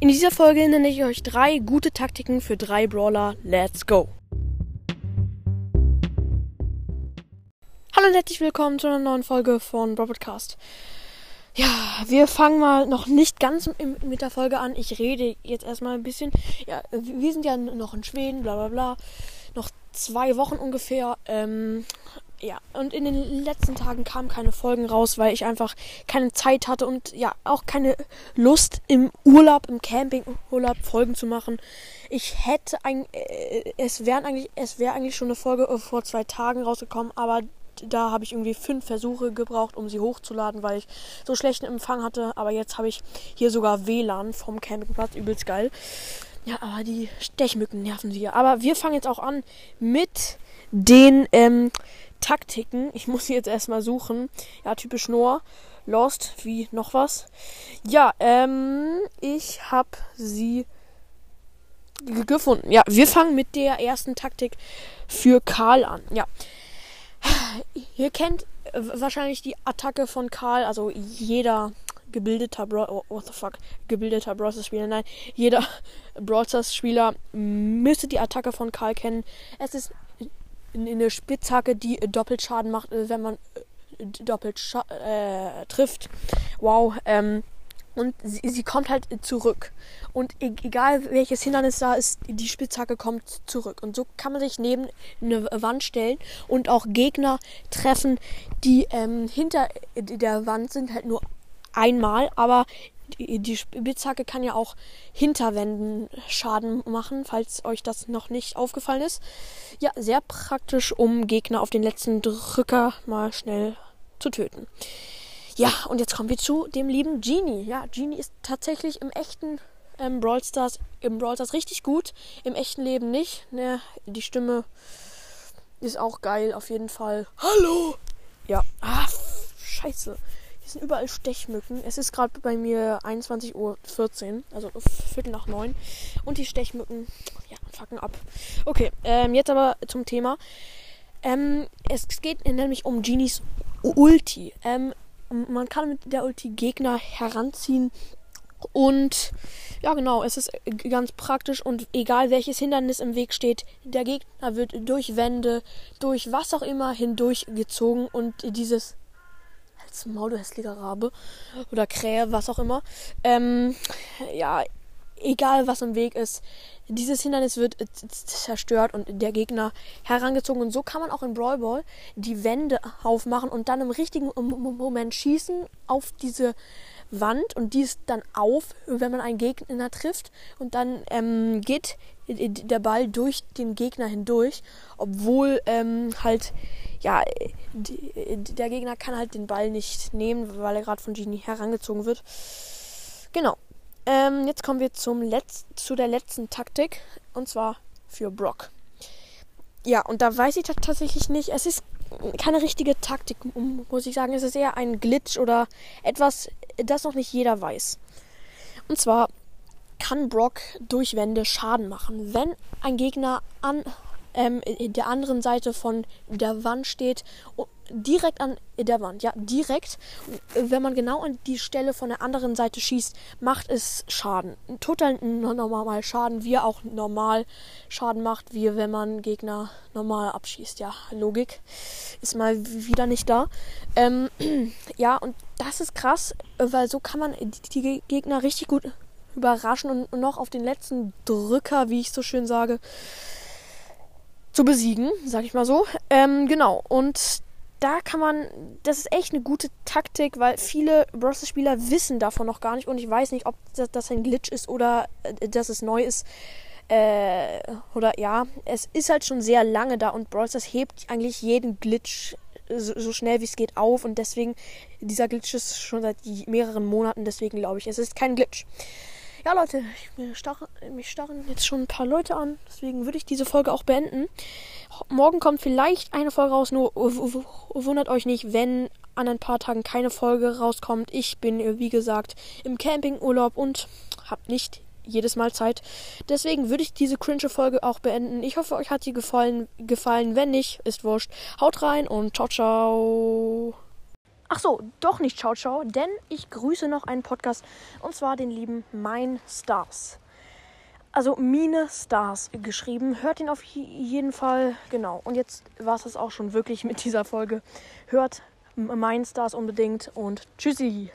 In dieser Folge nenne ich euch drei gute Taktiken für drei Brawler. Let's go! Hallo und herzlich willkommen zu einer neuen Folge von Brawl Podcast. Ja, wir fangen mal noch nicht ganz mit der Folge an. Ich rede jetzt erstmal ein bisschen. Ja, wir sind ja noch in Schweden, bla bla bla. Noch zwei Wochen ungefähr. Ähm, ja, und in den letzten Tagen kamen keine Folgen raus, weil ich einfach keine Zeit hatte und ja, auch keine Lust im Urlaub, im Campingurlaub Folgen zu machen. Ich hätte ein, äh, es wären eigentlich, es wäre eigentlich schon eine Folge vor zwei Tagen rausgekommen, aber da habe ich irgendwie fünf Versuche gebraucht, um sie hochzuladen, weil ich so schlechten Empfang hatte. Aber jetzt habe ich hier sogar WLAN vom Campingplatz, übelst geil. Ja, aber die Stechmücken nerven sie. Aber wir fangen jetzt auch an mit den ähm, Taktiken. Ich muss sie jetzt erstmal suchen. Ja, typisch Noah. Lost, wie noch was. Ja, ähm, ich habe sie gefunden. Ja, wir fangen mit der ersten Taktik für Karl an. Ja, Ihr kennt äh, wahrscheinlich die Attacke von Karl, also jeder gebildeter Bro oh, what the fuck, gebildeter Brawlers Spieler, nein, jeder Brawlers Spieler müsste die Attacke von Karl kennen. Es ist eine Spitzhacke, die doppelt Schaden macht, äh, wenn man äh, doppelt äh, trifft. Wow, ähm, und sie, sie, kommt halt zurück. Und e-, egal welches Hindernis da ist, die Spitzhacke kommt zurück. Und so kann man sich neben eine Wand stellen und auch Gegner treffen, die ähm, hinter der Wand sind, halt nur einmal. Aber die, die Spitzhacke kann ja auch hinter Wänden Schaden machen, falls euch das noch nicht aufgefallen ist. Ja, sehr praktisch, um Gegner auf den letzten Drücker mal schnell zu töten. Ja, und jetzt kommen wir zu dem lieben Genie. Ja, Genie ist tatsächlich im echten ähm, Brawl Stars, im Brawl Stars richtig gut, im echten Leben nicht. Ne, die Stimme ist auch geil, auf jeden Fall. Hallo! Ja, ah, scheiße. Hier sind überall Stechmücken. Es ist gerade bei mir 21.14 Uhr, also Viertel nach neun. Und die Stechmücken, ja, fucken ab. Okay, ähm, jetzt aber zum Thema. Ähm, es geht nämlich um Genies Ulti. Ähm, man kann mit der Ulti Gegner heranziehen. Und ja, genau, es ist ganz praktisch und egal welches Hindernis im Weg steht, der Gegner wird durch Wände, durch was auch immer hindurchgezogen und dieses als Maul, du hässlicher Rabe oder Krähe, was auch immer. Ähm, ja, egal was im Weg ist, dieses Hindernis wird zerstört und der Gegner herangezogen. Und so kann man auch in Brawl Ball die Wände aufmachen und dann im richtigen Moment schießen auf diese Wand und die ist dann auf, wenn man einen Gegner trifft. Und dann ähm, geht der Ball durch den Gegner hindurch, obwohl ähm, halt ja der Gegner kann halt den Ball nicht nehmen, weil er gerade von Genie herangezogen wird. Genau. Ähm, jetzt kommen wir zum Letz zu der letzten Taktik. Und zwar für Brock. Ja, und da weiß ich tatsächlich nicht. Es ist keine richtige Taktik, muss ich sagen. Es ist eher ein Glitch oder etwas, das noch nicht jeder weiß. Und zwar kann Brock durch Wände Schaden machen. Wenn ein Gegner an ähm, der anderen Seite von der Wand steht direkt an der Wand, ja, direkt. Wenn man genau an die Stelle von der anderen Seite schießt, macht es Schaden. Total normal Schaden, wie er auch normal Schaden macht, wie wenn man Gegner normal abschießt. Ja, Logik ist mal wieder nicht da. Ähm, ja, und das ist krass, weil so kann man die Gegner richtig gut überraschen und noch auf den letzten Drücker, wie ich so schön sage, zu besiegen, sag ich mal so. Ähm, genau. Und da kann man, das ist echt eine gute Taktik, weil viele Bros-Spieler wissen davon noch gar nicht und ich weiß nicht, ob das, das ein Glitch ist oder äh, dass es neu ist. Äh, oder ja, es ist halt schon sehr lange da und Brawl hebt eigentlich jeden Glitch so, so schnell wie es geht auf und deswegen, dieser Glitch ist schon seit mehreren Monaten, deswegen glaube ich, es ist kein Glitch. Ja, Leute, mich starren, mich starren jetzt schon ein paar Leute an. Deswegen würde ich diese Folge auch beenden. Morgen kommt vielleicht eine Folge raus. Nur wundert euch nicht, wenn an ein paar Tagen keine Folge rauskommt. Ich bin, wie gesagt, im Campingurlaub und habe nicht jedes Mal Zeit. Deswegen würde ich diese cringe Folge auch beenden. Ich hoffe, euch hat sie gefallen. gefallen. Wenn nicht, ist wurscht. Haut rein und ciao, ciao. Ach so, doch nicht Ciao Ciao, denn ich grüße noch einen Podcast und zwar den lieben Mein Stars. Also Mine Stars geschrieben. Hört ihn auf jeden Fall. Genau. Und jetzt war es das auch schon wirklich mit dieser Folge. Hört Mein Stars unbedingt und tschüssi.